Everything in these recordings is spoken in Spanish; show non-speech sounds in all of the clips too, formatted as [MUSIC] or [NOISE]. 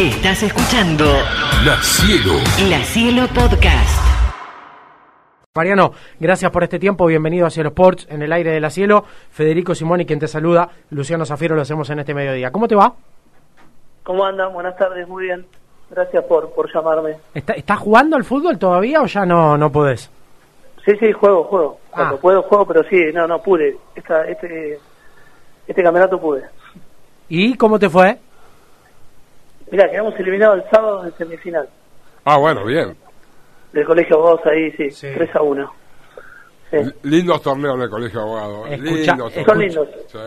Estás escuchando La Cielo. La Cielo Podcast. Mariano, gracias por este tiempo, bienvenido a Cielo Sports en el aire de la cielo. Federico Simoni quien te saluda, Luciano Zafiro lo hacemos en este mediodía. ¿Cómo te va? ¿Cómo andan? Buenas tardes, muy bien. Gracias por, por llamarme. ¿Está- ¿Estás jugando al fútbol todavía o ya no, no podés? Sí, sí, juego, juego. Cuando Ah. puedo, juego, pero sí, no, no pude. Esta, este, este campeonato pude. ¿Y cómo te fue? Mira, quedamos eliminados el sábado en semifinal. Ah, bueno, bien. Del colegio Voz ahí, sí, Sí. 3 a 1. Sí. Lindos torneos en el colegio de abogados. Escucha- lindos escucha- Son lindos. Sí.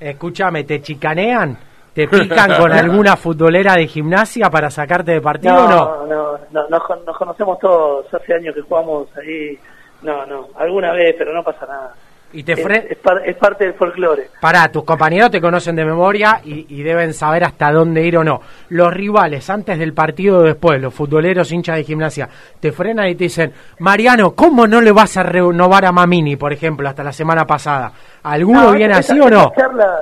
Escúchame, ¿te chicanean? ¿Te [LAUGHS] pican con alguna futbolera de gimnasia para sacarte de partido o no? No, no, no, nos, con- nos conocemos todos. Hace años que jugamos ahí. No, no, alguna vez, pero no pasa nada. Y te Es, fre... es par- es parte del folclore. Pará, tus compañeros te conocen de memoria y, y deben saber hasta dónde ir o no. Los rivales, antes del partido o después, los futboleros hinchas de gimnasia, te frenan y te dicen, Mariano, ¿cómo no le vas a renovar a Mamini, por ejemplo, hasta la semana pasada? ¿Alguno No, viene esa- así o no? Esas charlas,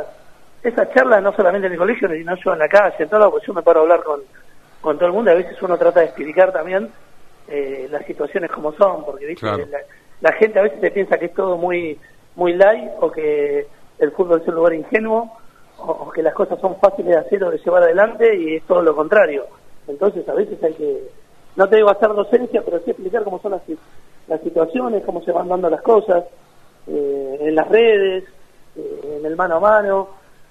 esas charlas no solamente en el colegio, sino yo en la calle, en todo lado, pues yo me paro a hablar con, con todo el mundo, a veces uno trata de explicar también eh, las situaciones como son, porque ¿viste? Claro. La, la gente a veces se piensa que es todo muy muy light o que el fútbol es un lugar ingenuo o, o que las cosas son fáciles de hacer o de llevar adelante y es todo lo contrario. Entonces a veces hay que, no te digo hacer docencia, pero sí explicar cómo son las, las situaciones, cómo se van dando las cosas eh, en las redes, eh, en el mano a mano,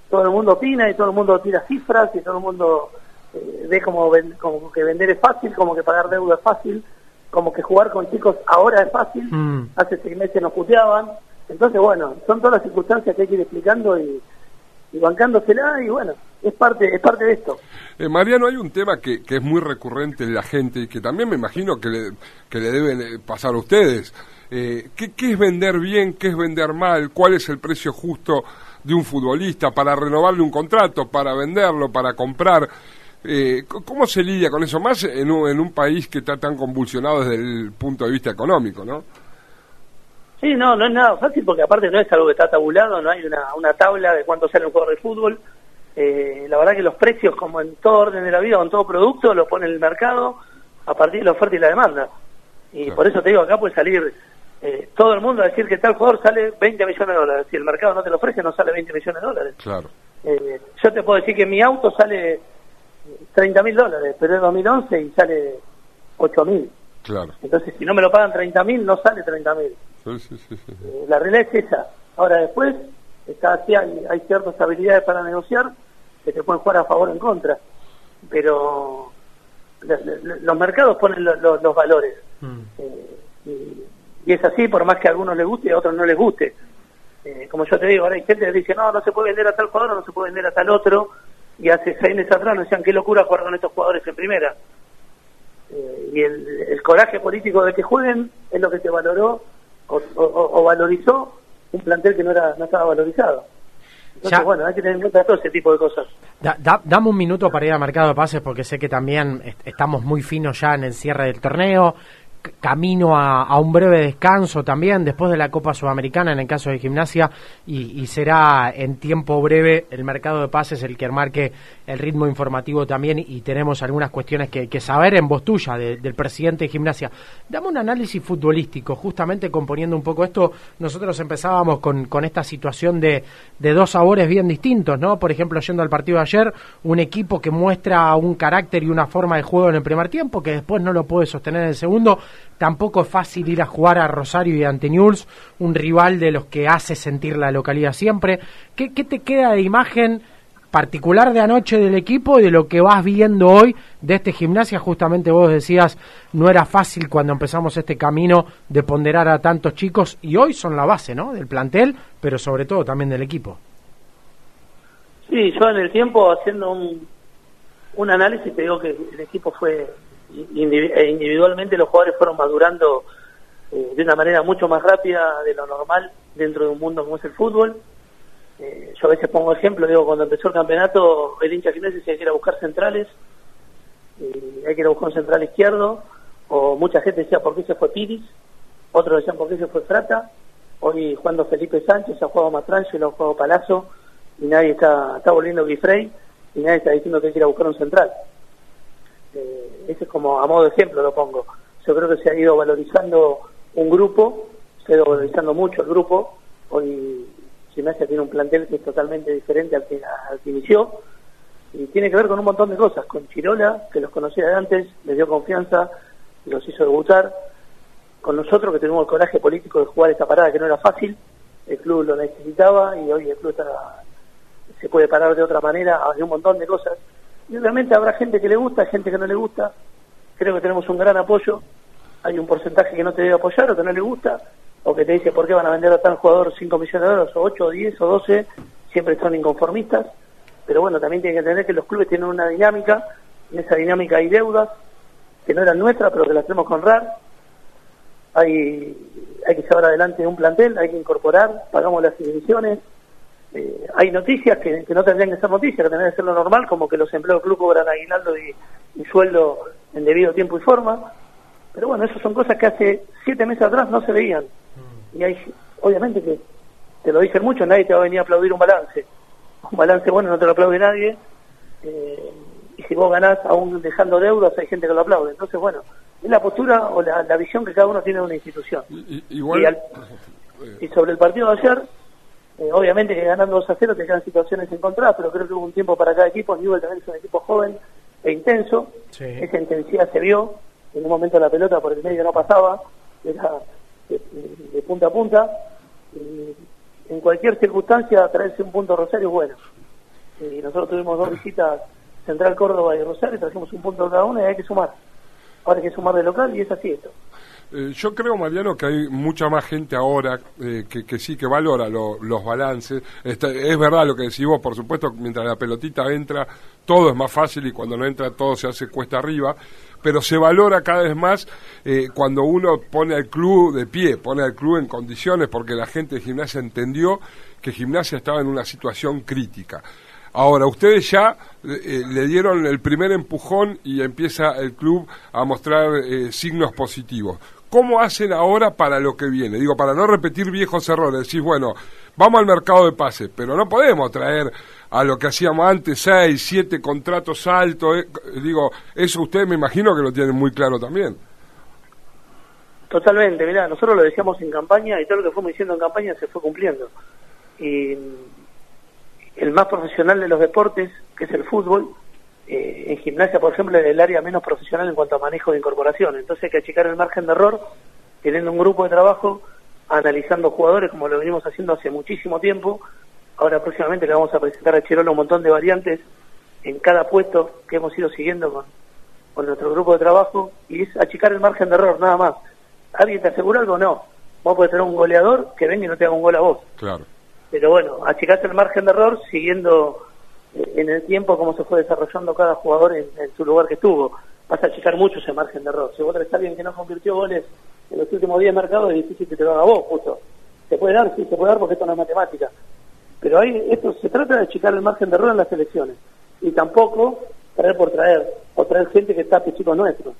todo el mundo opina y todo el mundo tira cifras y todo el mundo eh, ve como, ven- como que vender es fácil, como que pagar deuda es fácil, como que jugar con chicos ahora es fácil, Mm. hace seis meses nos puteaban, entonces bueno, son todas las circunstancias que hay que ir explicando y, y bancándosela y bueno, es parte, es parte de esto. Eh, Mariano, hay un tema que, que es muy recurrente en la gente y que también me imagino que le, que le deben pasar a ustedes. Eh, ¿qué, ¿Qué es vender bien? ¿Qué es vender mal? ¿Cuál es el precio justo de un futbolista para renovarle un contrato, para venderlo, para comprar? Eh, ¿Cómo se lidia con eso? Más en un, en un país que está tan convulsionado desde el punto de vista económico, ¿no? Sí, no, no es nada fácil porque aparte no es algo que está tabulado, no hay una, una tabla de cuánto sale un jugador de fútbol. Eh, la verdad que los precios, como en todo orden de la vida, con todo producto, los pone el mercado a partir de la oferta y la demanda. Y Claro. por eso te digo, acá puede salir eh, todo el mundo a decir que tal jugador sale 20 millones de dólares. Si el mercado no te lo ofrece, no sale 20 millones de dólares. Claro. Eh, yo te puedo decir que mi auto sale 30 mil dólares, pero es 2011 y sale 8 mil. Claro. Entonces, si no me lo pagan 30 mil, no sale 30 mil. Sí, sí, sí, sí. Eh, la realidad es esa. Ahora después, está así, hay, hay ciertas habilidades para negociar que te pueden jugar a favor o en contra. Pero lo- lo- los mercados ponen lo- lo- los valores. Mm. Eh, y, y es así, por más que a algunos les guste y a otros no les guste. Eh, como yo te digo, ahora hay gente que dice, no, no se puede vender a tal jugador, no se puede vender a tal otro. Y hace seis meses atrás nos decían, qué locura jugar con estos jugadores en primera. Eh, y el, el coraje político de que jueguen es lo que te valoró o, o- o valorizó un plantel que no era no estaba valorizado. Entonces, Ya. bueno, hay que tener en cuenta todo ese tipo de cosas. Da- da- dame un minuto para ir al mercado de pases porque sé que también est- estamos muy finos ya en el cierre del torneo. Camino a, a un breve descanso también después de la Copa Sudamericana en el caso de gimnasia y, y será en tiempo breve el mercado de pases el que marque el ritmo informativo también y tenemos algunas cuestiones que, que saber en voz tuya de- del presidente de gimnasia. Dame un análisis futbolístico, justamente componiendo un poco esto, nosotros empezábamos con, con esta situación de, de dos sabores bien distintos, ¿no? Por ejemplo, yendo al partido de ayer, un equipo que muestra un carácter y una forma de juego en el primer tiempo, que después no lo puede sostener en el segundo. Tampoco es fácil ir a jugar a Rosario y ante Newell's, un rival de los que hace sentir la localidad siempre. ¿Qué, qué te queda de imagen particular de anoche del equipo y de lo que vas viendo hoy de este gimnasia? Justamente vos decías, no era fácil cuando empezamos este camino de ponderar a tantos chicos y hoy son la base, ¿no? Del plantel, pero sobre todo también del equipo. Sí, yo en el tiempo haciendo un, un análisis te digo que el equipo fue eh, individualmente los jugadores fueron madurando eh, de una manera mucho más rápida de lo normal dentro de un mundo como es el fútbol. Eh, yo a veces pongo ejemplo, digo, cuando empezó el campeonato, el hincha gimnasio decía que ir buscar centrales, y hay que ir a buscar un central izquierdo, o mucha gente decía por qué se fue Piris, otros decían por qué se fue Frata, hoy jugando Felipe Sánchez, ha jugado Matrangelo, ha jugado Palazzo, y nadie está, está volviendo Guifrey, y nadie está diciendo que hay que a buscar un central. Eh, ese es como a modo de ejemplo lo pongo. Yo creo que se ha ido valorizando un grupo, se ha ido valorizando mucho el grupo. Hoy Gimnasia tiene un plantel que es totalmente diferente al que, al que inició y tiene que ver con un montón de cosas, con Chirola, que los conocía de antes, les dio confianza, los hizo debutar, con nosotros que tenemos el coraje político de jugar esta parada que no era fácil, el club lo necesitaba y hoy el club se puede parar de otra manera, hay un montón de cosas. Y obviamente habrá gente que le gusta, gente que no le gusta, creo que tenemos un gran apoyo, hay un porcentaje que no te debe apoyar o que no le gusta, o que te dice por qué van a vender a tal jugador 5 millones de dólares, o 8, o 10, o 12, siempre son inconformistas pero bueno, también tiene que entender que los clubes tienen una dinámica, en esa dinámica hay deudas que no eran nuestras, pero que las tenemos que honrar. Hay, hay que llevar adelante un plantel, hay que incorporar, pagamos las divisiones. Eh, hay noticias que, no tendrían que ser noticias, que tendrían que ser lo normal, como que los empleados del club cobran aguinaldo y sueldo en debido tiempo y forma. Pero bueno, esas son cosas que hace siete meses atrás no se veían. Y hay, obviamente que, te lo dicen mucho, nadie te va a venir a aplaudir un balance un balance bueno no te lo aplaude nadie, eh, y si vos ganás aún dejando deudas hay gente que lo aplaude. Entonces, bueno, es la postura o la, visión que cada uno tiene de una institución. Y, y, sobre el partido de ayer, eh, obviamente que ganando 2 a 0 te quedan situaciones encontradas, pero creo que hubo un tiempo para cada equipo. Newell también es un equipo joven e intenso. Esa intensidad se vio. En un momento la pelota por el medio no pasaba, era de, punta a punta. En cualquier circunstancia traerse un punto Rosario es bueno. Y nosotros tuvimos dos visitas, Central Córdoba y Rosario, trajimos un punto cada una y hay que sumar. Ahora hay que sumar de local y es así esto. Eh, yo creo, Mariano, que hay mucha más gente ahora eh, que, sí que valora los balances. es verdad lo que decís vos, por supuesto, mientras la pelotita entra, todo es más fácil y cuando no entra todo se hace cuesta arriba pero se valora cada vez más eh, cuando uno pone al club de pie, pone al club en condiciones, porque la gente de gimnasia entendió que gimnasia estaba en una situación crítica. Ahora, ustedes ya eh, le dieron el primer empujón y empieza el club a mostrar eh, signos positivos. ¿Cómo hacen ahora para lo que viene? Digo, para no repetir viejos errores. Decís, bueno, vamos al mercado de pases, pero no podemos traer a lo que hacíamos antes, seis, siete contratos altos. Eh, digo, eso ustedes me imagino que lo tienen muy claro también. Totalmente, mirá, nosotros lo decíamos en campaña y todo lo que fuimos diciendo en campaña se fue cumpliendo. Y el más profesional de los deportes, que es el fútbol, eh, en gimnasia, por ejemplo, es el área menos profesional en cuanto a manejo de incorporación. Entonces hay que achicar el margen de error, teniendo un grupo de trabajo, analizando jugadores como lo venimos haciendo hace muchísimo tiempo. Ahora próximamente le vamos a presentar a Cherolo un montón de variantes en cada puesto que hemos ido siguiendo con, con nuestro grupo de trabajo y es achicar el margen de error, nada más. ¿Alguien te asegura algo? No. Vos podés tener un goleador que venga y no te haga un gol a vos. Claro. Pero bueno, achicaste el margen de error siguiendo en el tiempo cómo se fue desarrollando cada jugador en, su lugar que estuvo. Vas a achicar mucho ese margen de error. Si vos a alguien que no convirtió goles en los últimos 10 mercados, es difícil que te lo haga vos, justo. ¿Se puede dar? Sí, se puede dar porque esto no es matemática. Pero ahí esto se trata de achicar el margen de error en las elecciones. Y tampoco traer por traer, o traer gente que está chicos nuestros.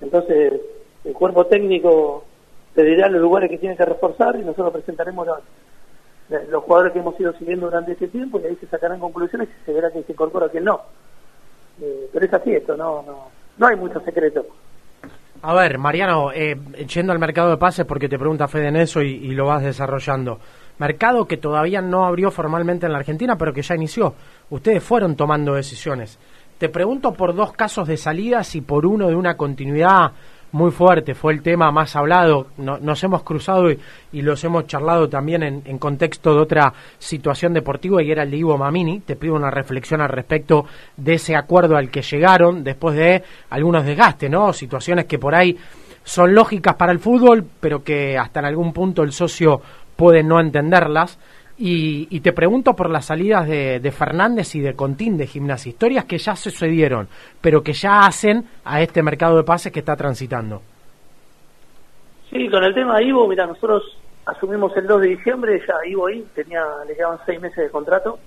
Entonces, el cuerpo técnico te dirá los lugares que tiene que reforzar y nosotros presentaremos los, los jugadores que hemos ido siguiendo durante este tiempo y ahí se sacarán conclusiones y se verá quién se incorpora quién no. Eh, pero es así esto, no, no, no hay mucho secreto. A ver, Mariano, eh, yendo al mercado de pases, porque te pregunta Fede en eso y, lo vas desarrollando. Mercado que todavía no abrió formalmente en la Argentina, pero que ya inició. Ustedes fueron tomando decisiones. Te pregunto por dos casos de salidas y por uno de una continuidad muy fuerte, fue el tema más hablado, nos hemos cruzado y, los hemos charlado también en, contexto de otra situación deportiva y era el de Ivo Mamini. Te pido una reflexión al respecto de ese acuerdo al que llegaron después de algunos desgastes, ¿no? Situaciones que por ahí son lógicas para el fútbol, pero que hasta en algún punto el socio puede no entenderlas. Y, te pregunto por las salidas de, Fernández y de Contín de Gimnasia, historias que ya sucedieron, pero que ya hacen a este mercado de pases que está transitando. Sí, con el tema de Ivo, mira, nosotros asumimos el 2 de diciembre, ya Ivo ahí tenía, le quedaban seis meses de contrato,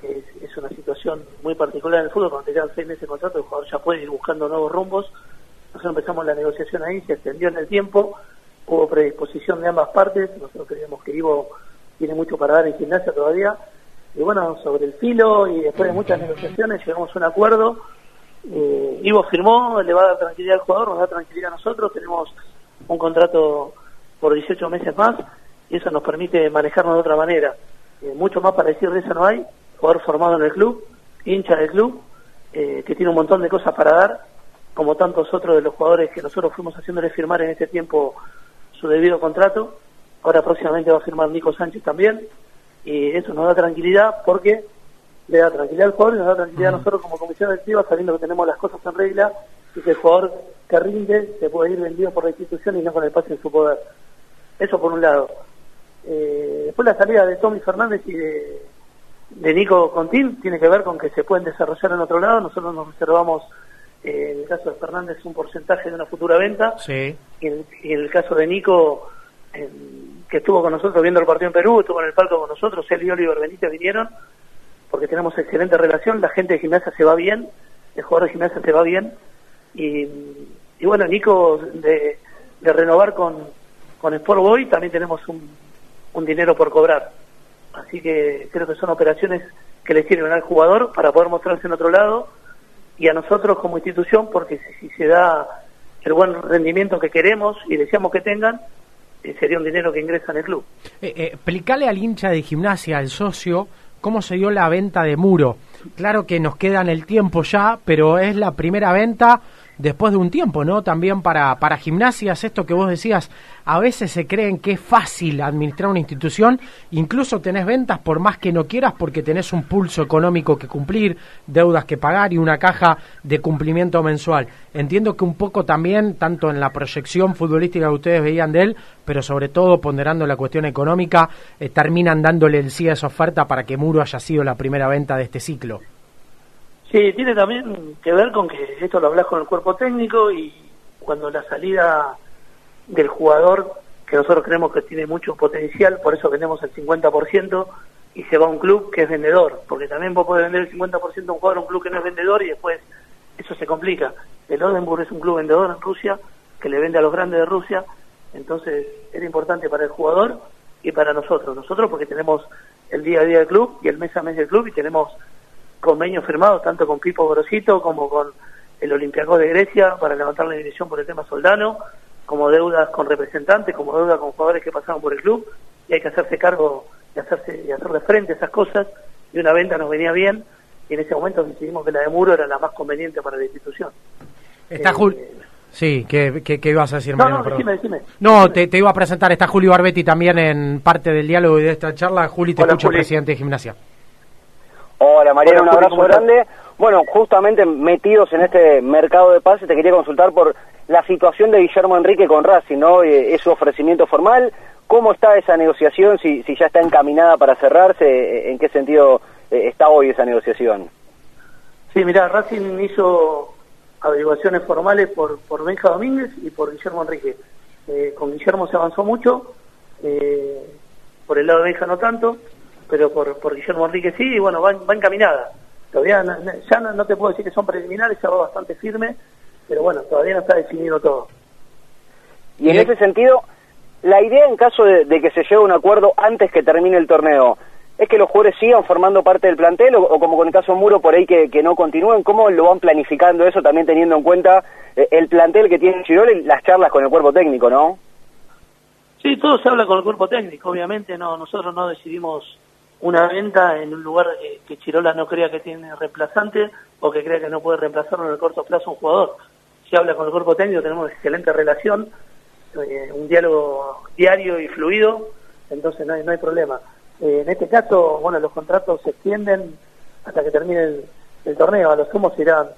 que es, una situación muy particular en el fútbol, cuando te quedan seis meses de contrato, el jugador ya puede ir buscando nuevos rumbos. Nosotros empezamos la negociación ahí, se extendió en el tiempo, hubo predisposición de ambas partes, nosotros creíamos que Ivo tiene mucho para dar en gimnasia todavía. Y bueno, sobre el filo y después de muchas negociaciones llegamos a un acuerdo eh, Ivo firmó, le va a dar tranquilidad al jugador, nos da tranquilidad a nosotros, tenemos un contrato por 18 meses más y eso nos permite manejarnos de otra manera. Eh, mucho más para decir de eso no hay, jugador formado en el club, hincha del club, eh, que tiene un montón de cosas para dar, como tantos otros de los jugadores que nosotros fuimos haciéndole firmar en este tiempo su debido contrato. Ahora próximamente va a firmar Nico Sánchez también, y eso nos da tranquilidad porque le da tranquilidad al jugador y nos da tranquilidad a nosotros como comisión directiva sabiendo que tenemos las cosas en regla y que el jugador que rinde se puede ir vendido por la institución y no con el pase en su poder. Eso por un lado. Eh, después la salida de Tommy Fernández y de, de Nico Contín tiene que ver con que se pueden desarrollar en otro lado. Nosotros nos reservamos, eh, en el caso de Fernández, un porcentaje de una futura venta. Sí. Y en, y en el caso de Nico, que estuvo con nosotros viendo el partido en Perú, estuvo en el palco con nosotros, él y Oliver Benítez vinieron, porque tenemos excelente relación, la gente de gimnasia se va bien, el jugador de gimnasia se va bien, y, bueno, Nico, de, renovar con, con Sport Boy, también tenemos un, un dinero por cobrar. Así que creo que son operaciones que le sirven al jugador para poder mostrarse en otro lado y a nosotros como institución, porque si, se da el buen rendimiento que queremos y deseamos que tengan, sería un dinero que ingresa en el club. Eh, eh, explicale al hincha de gimnasia, al socio, cómo se dio la venta de Muro. Claro que nos queda en el tiempo ya, pero es la primera venta después de un tiempo, ¿no? También para, para gimnasias, esto que vos decías, a veces se creen que es fácil administrar una institución, incluso tenés ventas por más que no quieras porque tenés un pulso económico que cumplir, deudas que pagar y una caja de cumplimiento mensual. Entiendo que un poco también, tanto en la proyección futbolística que ustedes veían de él, pero sobre todo ponderando la cuestión económica, eh, terminan dándole el sí a esa oferta para que Muro haya sido la primera venta de este ciclo. Sí, tiene también que ver con que esto lo hablas con el cuerpo técnico y cuando la salida del jugador, que nosotros creemos que tiene mucho potencial, por eso vendemos el 50% y se va a un club que es vendedor, porque también vos podés vender el 50% de un jugador a un club que no es vendedor y después eso se complica. El Oldenburg es un club vendedor en Rusia que le vende a los grandes de Rusia, entonces era importante para el jugador y para nosotros. Nosotros porque tenemos el día a día del club y el mes a mes del club y tenemos convenios firmados tanto con Pipo Grosito como con el Olympiacos de Grecia para levantar la división por el tema Soldano, como deudas con representantes, como deudas con jugadores que pasaron por el club y hay que hacerse cargo y hacerse y hacerle frente a esas cosas y una venta nos venía bien y en ese momento decidimos que la de Muro era la más conveniente para la institución. Está Eh, Sí, ¿qué, qué, qué ibas a decir, No, Mariano? no, decime, decime. No, te, te iba a presentar, está Julio Barbetti también en parte del diálogo y de esta charla. Juli, te Hola, escucha, Juli. presidente de gimnasia. Hola Mariano, un Hola, abrazo grande. Bueno, justamente metidos en este mercado de pases, te quería consultar por la situación de Guillermo Enrique con Racing, ¿no? Eh, ¿Es su ofrecimiento formal? ¿Cómo está esa negociación? Si, si ya está encaminada para cerrarse, eh, ¿en qué sentido eh, está hoy esa negociación? Sí, mira, Racing hizo averiguaciones formales por, por Benja Domínguez y por Guillermo Enrique. Eh, con Guillermo se avanzó mucho, eh, por el lado de Benja no tanto, pero por, por Guillermo Enrique sí, y bueno, va, va encaminada. Todavía no- ya no, no te puedo decir que son preliminares, ya va bastante firme, pero bueno, todavía no está definido todo. Y en ese sentido, la idea en caso de, de que se llegue a un acuerdo antes que termine el torneo, ¿es que los jugadores sigan formando parte del plantel o, o como con el caso Muro por ahí que, que no continúen? ¿Cómo lo van planificando eso también teniendo en cuenta eh, el plantel que tiene Chirol y las charlas con el cuerpo técnico, no? Sí, todo se habla con el cuerpo técnico, obviamente no nosotros no decidimos una venta en un lugar que, Chirola no crea que tiene reemplazante o que crea que no puede reemplazarlo en el corto plazo un jugador. Se habla con el cuerpo técnico, tenemos excelente relación, eh, un diálogo diario y fluido, entonces no hay, no hay problema. Eh, en este caso, bueno, los contratos se extienden hasta que termine el, torneo, a lo sumo irán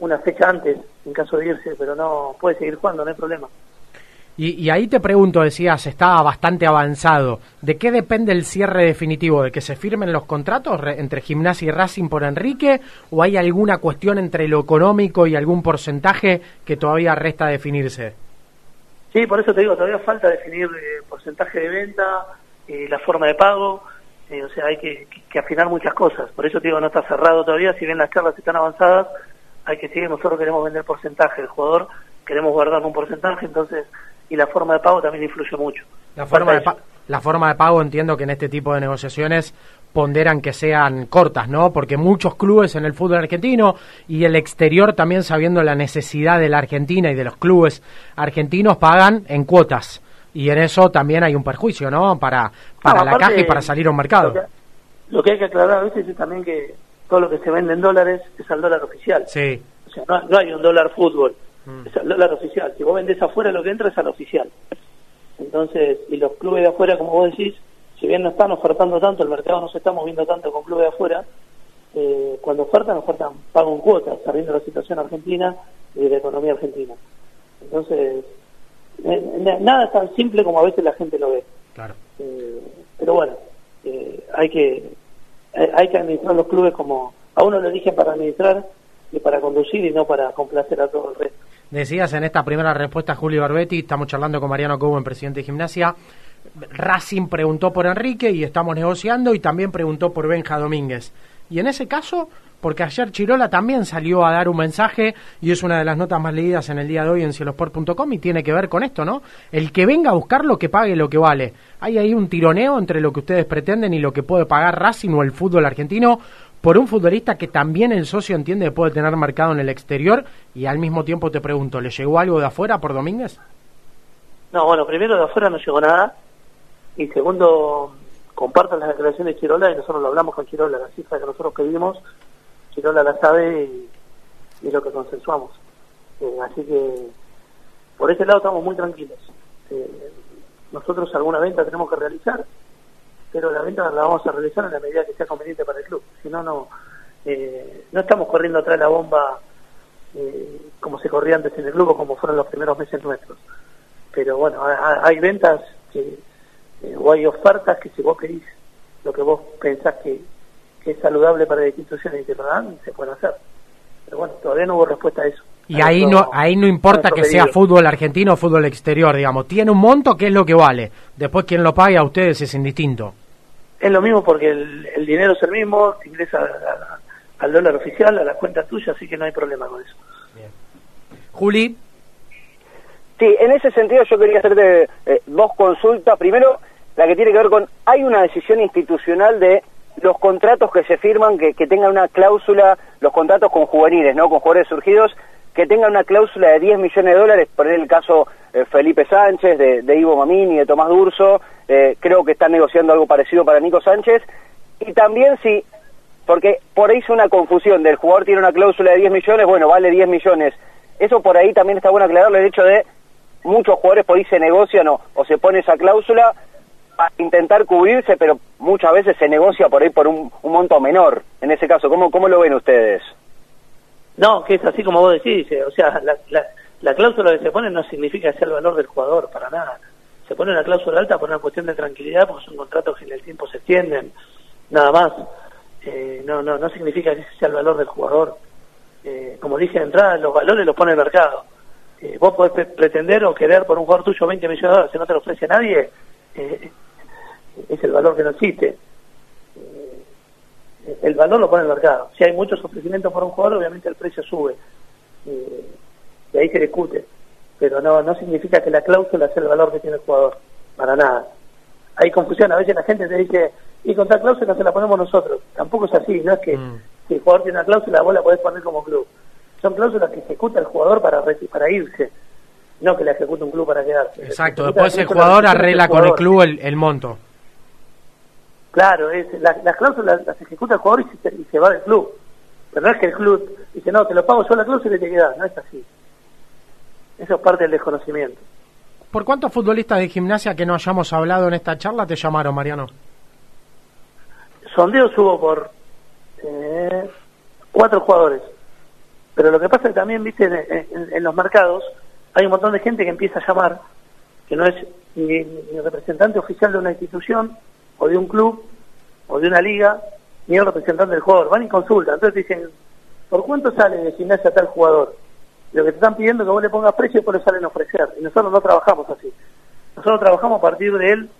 una fecha antes en caso de irse, pero no puede seguir jugando, no hay problema. Y, ahí te pregunto, decías, está bastante avanzado. ¿De qué depende el cierre definitivo? ¿De que se firmen los contratos re- entre Gimnasia y Racing por Enrique? ¿O hay alguna cuestión entre lo económico y algún porcentaje que todavía resta definirse? Sí, por eso te digo, todavía falta definir eh, porcentaje de venta, eh, la forma de pago, eh, o sea, hay que, que afinar muchas cosas. Por eso te digo, no está cerrado todavía, si bien las charlas están avanzadas, hay que seguir, nosotros queremos vender porcentaje, el jugador queremos guardar un porcentaje, entonces, y la forma de pago también influye mucho. La forma, de pa- la forma de pago entiendo que en este tipo de negociaciones ponderan que sean cortas, ¿no? Porque muchos clubes en el fútbol argentino y el exterior también sabiendo la necesidad de la Argentina y de los clubes argentinos pagan en cuotas. Y en eso también hay un perjuicio, ¿no? Para, para No, la aparte, caja y para salir a un mercado. Lo que, lo que hay que aclarar a veces es también que todo lo que se vende en dólares es al dólar oficial. Sí, O sea, no, no hay un dólar fútbol, Mm. es al dólar oficial. Si vos vendés afuera, lo que entra es al oficial. Entonces, y los clubes de afuera, como vos decís, si bien no están ofertando tanto, el mercado no se está moviendo tanto con clubes de afuera, eh, cuando ofertan, ofertan pago en cuotas, sabiendo la situación argentina y de la economía argentina. Entonces, eh, na- nada es tan simple como a veces la gente lo ve. claro. Eh, pero bueno, hay que hay, que administrar los clubes como a uno le eligen para administrar y para conducir y no para complacer a todo el resto. Decías en esta primera respuesta, Julio Barbetti, estamos charlando con Mariano Cobo, presidente de gimnasia. Racing preguntó por Enrique y estamos negociando, y también preguntó por Benja Domínguez. Y en ese caso, porque ayer Chirola también salió a dar un mensaje, y es una de las notas más leídas en el día de hoy en cielosport.com, y tiene que ver con esto, ¿no? El que venga a buscarlo, que pague lo que vale. Hay ahí un tironeo entre lo que ustedes pretenden y lo que puede pagar Racing o el fútbol argentino por un futbolista que también el socio entiende que puede tener mercado en el exterior y al mismo tiempo te pregunto, ¿le llegó algo de afuera por Domínguez? No, bueno, primero de afuera no llegó nada y segundo, comparto las declaraciones de Chirola y nosotros lo hablamos con Chirola, la cifra que nosotros pedimos, Chirola la sabe y, lo que consensuamos. Eh, así que por ese lado estamos muy tranquilos. Eh, nosotros alguna venta tenemos que realizar, pero la venta la vamos a realizar en la medida que sea conveniente para el club. Si no, no, eh, no estamos corriendo atrás de la bomba eh, como se corría antes en el club o como fueron los primeros meses nuestros. Pero bueno, ha- ha- hay ventas que, eh, o hay ofertas que si vos pedís lo que vos pensás que, que es saludable para la institución y te lo dan, se pueden hacer. Pero bueno, todavía no hubo respuesta a eso. Y A ahí nuestro- no, ahí no importa que sea fútbol argentino o fútbol exterior, digamos. Tiene un monto que es lo que vale. Después quien lo pague a ustedes es indistinto. Es lo mismo porque el, el dinero es el mismo, te ingresa a- a- al dólar oficial, a la cuenta tuya, así que no hay problema con eso. Juli, Sí, en ese sentido yo quería hacerte eh, dos consultas. Primero, la que tiene que ver con, hay una decisión institucional de los contratos que se firman, que, que tengan una cláusula, los contratos con juveniles, ¿no? Con jugadores surgidos, que tengan una cláusula de 10 millones de dólares, por el caso eh, Felipe Sánchez, de, de Ivo Mamini, de Tomás Durso, eh, creo que están negociando algo parecido para Nico Sánchez, y también si, porque por ahí es una confusión, del jugador tiene una cláusula de 10 millones, bueno, vale 10 millones, eso por ahí también está bueno aclararlo, el hecho de muchos jugadores por ahí se negocian o, o se pone esa cláusula para intentar cubrirse, pero muchas veces se negocia por ahí por un, un monto menor. En ese caso, ¿cómo, cómo lo ven ustedes? No, que es así como vos decís, eh, o sea, la, la, la cláusula que se pone no significa que sea el valor del jugador, para nada. Se pone una cláusula alta por una cuestión de tranquilidad, porque son contratos que en el tiempo se extienden, nada más. Eh, no, no, no significa que ese sea el valor del jugador. Eh, como dije de entrada, los valores los pone el mercado. Eh, vos podés pre- pretender o querer por un jugador tuyo 20 millones de dólares, si no te lo ofrece nadie, eh, es el valor que no existe el valor lo pone el mercado. Si hay muchos ofrecimientos por un jugador, obviamente el precio sube. Eh, y ahí se discute. Pero no, no significa que la cláusula sea el valor que tiene el jugador. Para nada. Hay confusión. A veces la gente te dice, y con tal cláusula se la ponemos nosotros. Tampoco es así. No es que Mm. si el jugador tiene una cláusula, vos la podés poner como club. Son cláusulas que ejecuta el jugador para, para irse. No que la ejecuta un club para quedarse. exacto. Después el jugador arregla con el club el, el monto. Claro, es, la- las cláusulas las ejecuta el jugador y se, y se va del club. Pero no es que el club dice, no, te lo pago yo la cláusula y te quedas. No es así. Eso es parte del desconocimiento. ¿Por cuántos futbolistas de gimnasia que no hayamos hablado en esta charla te llamaron, Mariano? Sondeos hubo por eh, cuatro jugadores. Pero lo que pasa es que también, viste, en, en- en los mercados hay un montón de gente que empieza a llamar, que no es ni, ni representante oficial de una institución, o de un club, o de una liga, ni el representante del jugador. Van y consultan. Entonces te dicen, ¿por cuánto sale de gimnasia tal jugador? Lo que te están pidiendo es que vos le pongas precio y después le salen a ofrecer. Y nosotros no trabajamos así. Nosotros trabajamos a partir del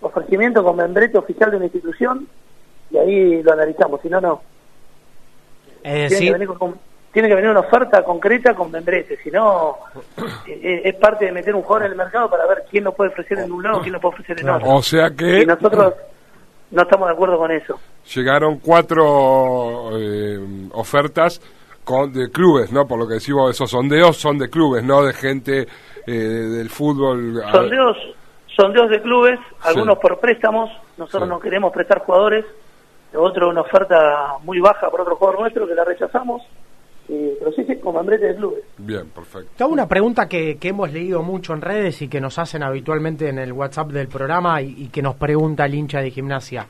ofrecimiento con membrete oficial de una institución y ahí lo analizamos. Si no, no. Es decir, venir con- tiene que venir una oferta concreta con membrete. Si no, [CLEARS THROAT] eh, es parte de meter un jugador en el mercado para ver quién lo puede ofrecer en un lado, quién lo puede ofrecer en otro. O sea que Y nosotros [CLEARS THROAT] no estamos de acuerdo con eso. Llegaron cuatro eh, ofertas con, de clubes, ¿no? Por lo que decimos, esos sondeos son de clubes, no de gente eh, del fútbol. Sondeos, sondeos de clubes, algunos por préstamos, nosotros Sí. no queremos prestar jugadores, otro una oferta muy baja por otro jugador nuestro que la rechazamos, y, pero sí, sí, con membrete de clubes. Bien, perfecto. Te hago una pregunta que, que hemos leído mucho en redes y que nos hacen habitualmente en el WhatsApp del programa y, y que nos pregunta el hincha de gimnasia.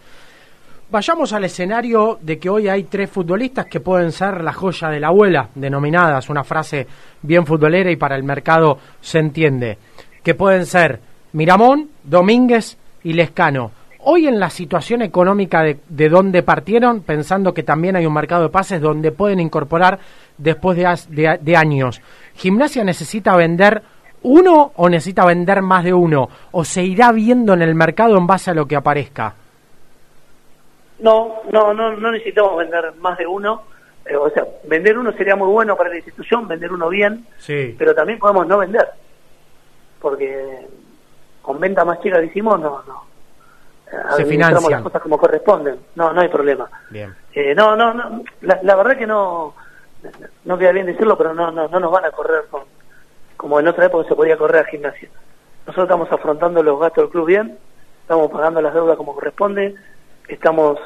Vayamos al escenario de que hoy hay tres futbolistas que pueden ser la joya de la abuela, denominadas, una frase bien futbolera y para el mercado se entiende, que pueden ser Miramón, Domínguez y Lescano. Hoy en la situación económica de, de donde partieron, pensando que también hay un mercado de pases donde pueden incorporar después de, de de años, ¿Gimnasia necesita vender uno o necesita vender más de uno? ¿O se irá viendo en el mercado en base a lo que aparezca? No, no, no, no necesitamos vender más de uno, eh, o sea, vender uno sería muy bueno para la institución, vender uno bien, Sí. pero también podemos no vender, porque con venta más chica que hicimos, no, no. Se financian. las cosas como corresponden, no, no hay problema. Bien. Eh, no, no, no, la, la verdad que no, no queda bien decirlo, pero no, no, no nos van a correr con, como en otra época se podía correr a gimnasia. Nosotros estamos afrontando los gastos del club bien, estamos pagando las deudas como corresponde, estamos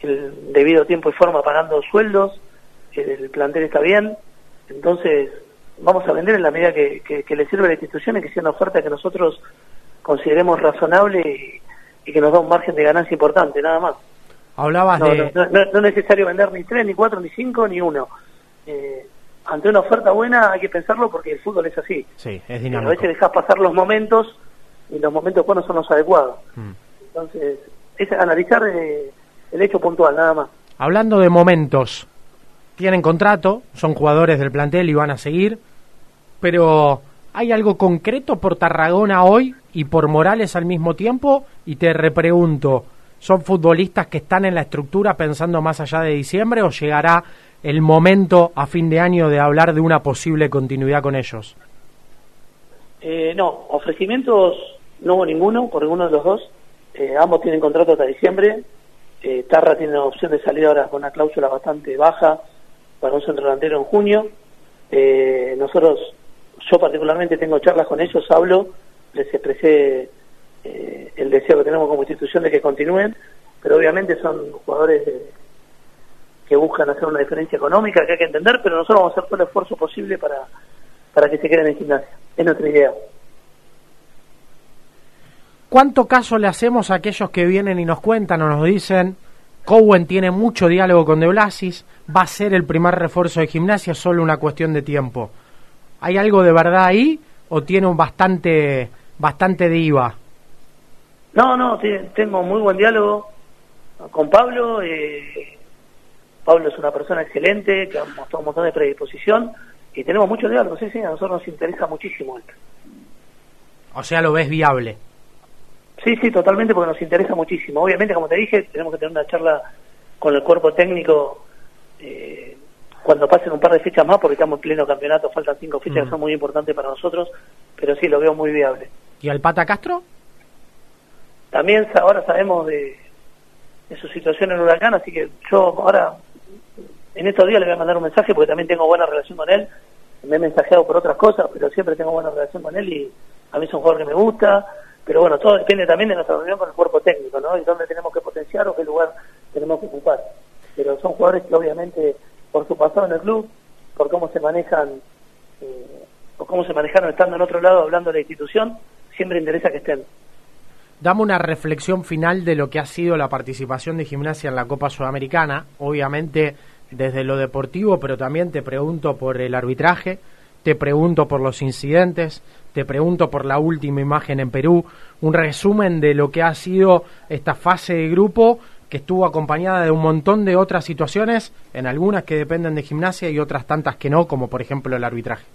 el debido tiempo y forma pagando sueldos, el plantel está bien, entonces vamos a vender en la medida que, que, que le sirve a la institución y que sea una oferta que nosotros consideremos razonable y, y que nos da un margen de ganancia importante, nada más. Hablabas No, de... no, no- no es necesario vender ni tres, ni cuatro, ni cinco, ni uno. Eh, ante una oferta buena hay que pensarlo porque el fútbol es así. Sí, es Pero a dinámico. veces dejas pasar los momentos y los momentos buenos son los adecuados. Mm. Entonces, es analizar eh, el hecho puntual, nada más. Hablando de momentos, tienen contrato, son jugadores del plantel y van a seguir, pero ¿hay algo concreto por Tarragona hoy y por Morales al mismo tiempo? Y te repregunto, ¿son futbolistas que están en la estructura pensando más allá de diciembre o llegará el momento a fin de año de hablar de una posible continuidad con ellos? Eh, no, ofrecimientos no hubo ninguno por ninguno de los dos. Eh, ambos tienen contrato hasta diciembre. Eh, Tarra tiene la opción de salir ahora con una cláusula bastante baja para un centro delantero en junio. Eh, nosotros, yo particularmente tengo charlas con ellos, hablo, les expresé eh, el deseo que tenemos como institución de que continúen, pero obviamente son jugadores de- que buscan hacer una diferencia económica que hay que entender, pero nosotros vamos a hacer todo el esfuerzo posible para, para que se queden en gimnasia. Es nuestra idea. ¿Cuánto caso le hacemos a aquellos que vienen y nos cuentan o nos dicen, Cowen tiene mucho diálogo con De Blasis, va a ser el primer refuerzo de gimnasia, solo una cuestión de tiempo? ¿Hay algo de verdad ahí o tiene un bastante, bastante de IVA? No, no, te- tengo muy buen diálogo con Pablo. eh, Pablo es una persona excelente, que ha mostrado un montón de predisposición y tenemos mucho diálogo. Sí, sí, a nosotros nos interesa muchísimo esto. O sea, lo ves viable. Sí, sí, totalmente, porque nos interesa muchísimo. Obviamente, como te dije, tenemos que tener una charla con el cuerpo técnico eh, cuando pasen un par de fechas más, porque estamos en pleno campeonato, faltan cinco fechas Mm. que son muy importantes para nosotros, pero sí, lo veo muy viable. ¿Y al Pata Castro? También ahora sabemos de, su situación en Huracán, así que yo ahora, en estos días le voy a mandar un mensaje porque también tengo buena relación con él. Me he mensajeado por otras cosas, pero siempre tengo buena relación con él y a mí es un jugador que me gusta. Pero bueno, todo depende también de nuestra reunión con el cuerpo técnico, ¿no? Y dónde tenemos que potenciar o qué lugar tenemos que ocupar. Pero son jugadores que obviamente, por su pasado en el club, por cómo se manejan, eh, o cómo se manejaron estando en otro lado hablando de la institución, siempre interesa que estén. Dame una reflexión final de lo que ha sido la participación de gimnasia en la Copa Sudamericana, obviamente desde lo deportivo, pero también te pregunto por el arbitraje, te pregunto por los incidentes, te pregunto por la última imagen en Perú, un resumen de lo que ha sido esta fase de grupo que estuvo acompañada de un montón de otras situaciones, en algunas que dependen de gimnasia y otras tantas que no, como por ejemplo el arbitraje.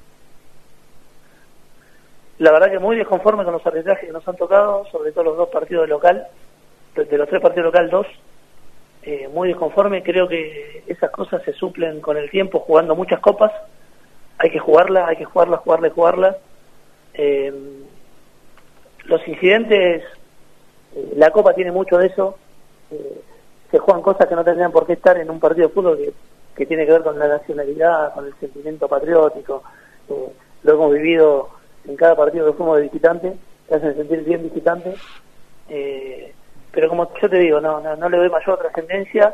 La verdad que muy desconforme con los arbitrajes que nos han tocado, sobre todo los dos partidos de local, de los tres partidos local, dos. Eh, muy desconforme, creo que esas cosas se suplen con el tiempo jugando muchas copas. Hay que jugarlas, hay que jugarlas, jugarlas, jugarlas. Eh, los incidentes, eh, la copa tiene mucho de eso. eh, se juegan cosas que no tendrían por qué estar en un partido de fútbol que, que tiene que ver con la nacionalidad, con el sentimiento patriótico. Lo hemos vivido en cada partido que fuimos de visitante, te hacen sentir bien visitante. Eh, pero como yo te digo, no, no, no le doy mayor trascendencia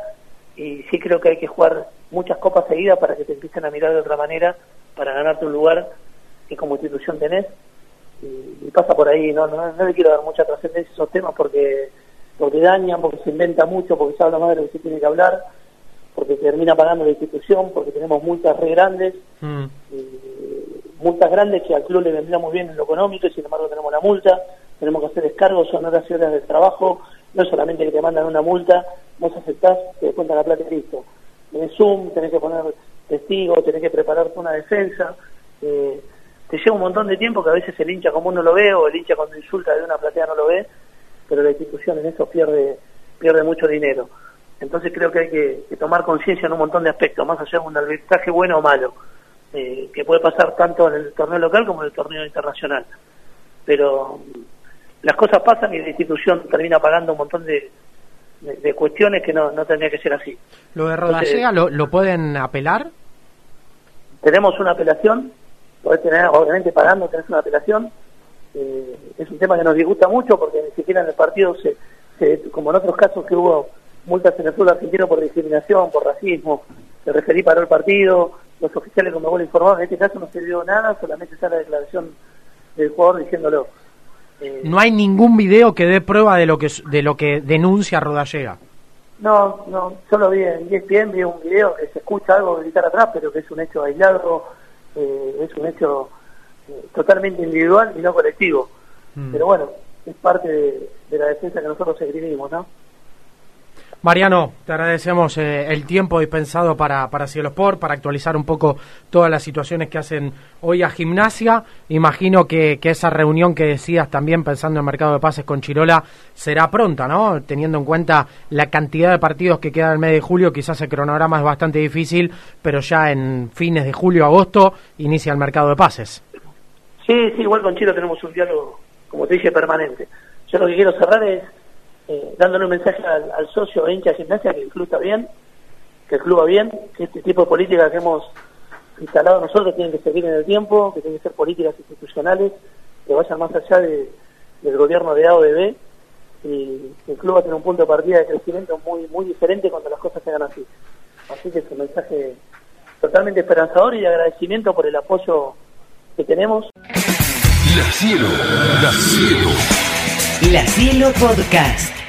y sí creo que hay que jugar muchas copas seguidas para que te empiecen a mirar de otra manera, para ganarte un lugar que como institución tenés. Y, y pasa por ahí, no, no, no le quiero dar mucha trascendencia a esos temas porque, porque dañan, porque se inventa mucho, porque se habla más de lo que se tiene que hablar, porque termina pagando la institución, porque tenemos multas re grandes, Mm. y multas grandes que al club le vendría bien en lo económico y sin embargo tenemos la multa, tenemos que hacer descargos, son horas y horas de trabajo, no solamente que te mandan una multa, vos aceptás, te descuentan la plata y listo. Tenés Zoom, tenés que poner testigos, tenés que prepararte una defensa, eh, te lleva un montón de tiempo que a veces el hincha común no lo ve o el hincha cuando insulta de una platea no lo ve, pero la institución en eso pierde, pierde mucho dinero. Entonces creo que hay que, que tomar conciencia en un montón de aspectos, más allá de un arbitraje bueno o malo, eh, que puede pasar tanto en el torneo local como en el torneo internacional. Pero mm, las cosas pasan y la institución termina pagando un montón de, de, de cuestiones que no, no tendría que ser así. ¿Lo de Rodallega lo, lo pueden apelar? Tenemos una apelación, podés tener, obviamente pagando tenés una apelación, eh, es un tema que nos disgusta mucho porque ni siquiera en el partido se, se- como en otros casos que hubo multas en el fútbol argentino por discriminación, por racismo, se referí para el partido, los oficiales como le informaron, en este caso no se dio nada, solamente está la declaración del jugador diciéndolo. Eh, No hay ningún video que dé prueba de lo que de lo que denuncia Rodallega. No, no, solo vi en E ESPN, vi un video que se escucha algo gritar atrás, pero que es un hecho aislado, eh, es un hecho eh, totalmente individual y no colectivo. Mm. Pero bueno, es parte de, de la defensa que nosotros escribimos, ¿no? Mariano, te agradecemos eh, el tiempo dispensado para, para Cielo Sport, para actualizar un poco todas las situaciones que hacen hoy a gimnasia. Imagino que, que esa reunión que decías también pensando en mercado de pases con Chirola será pronta, ¿no? Teniendo en cuenta la cantidad de partidos que quedan el mes de julio, quizás el cronograma es bastante difícil, pero ya en fines de julio, agosto, inicia el mercado de pases. Sí, sí, igual con Chilo tenemos un diálogo, como te dije, permanente. Yo lo que quiero cerrar es eh, dándole un mensaje al, al socio hincha de gimnasia que el club está bien, que el club va bien, que este tipo de políticas que hemos instalado nosotros tienen que seguir en el tiempo, que tienen que ser políticas institucionales que vayan más allá de- del gobierno de A o de B y el club va a tener un punto de partida de crecimiento muy muy diferente cuando las cosas se hagan así. Así que es un mensaje totalmente esperanzador y de agradecimiento por el apoyo que tenemos La cielo, la cielo. La Cielo Podcast.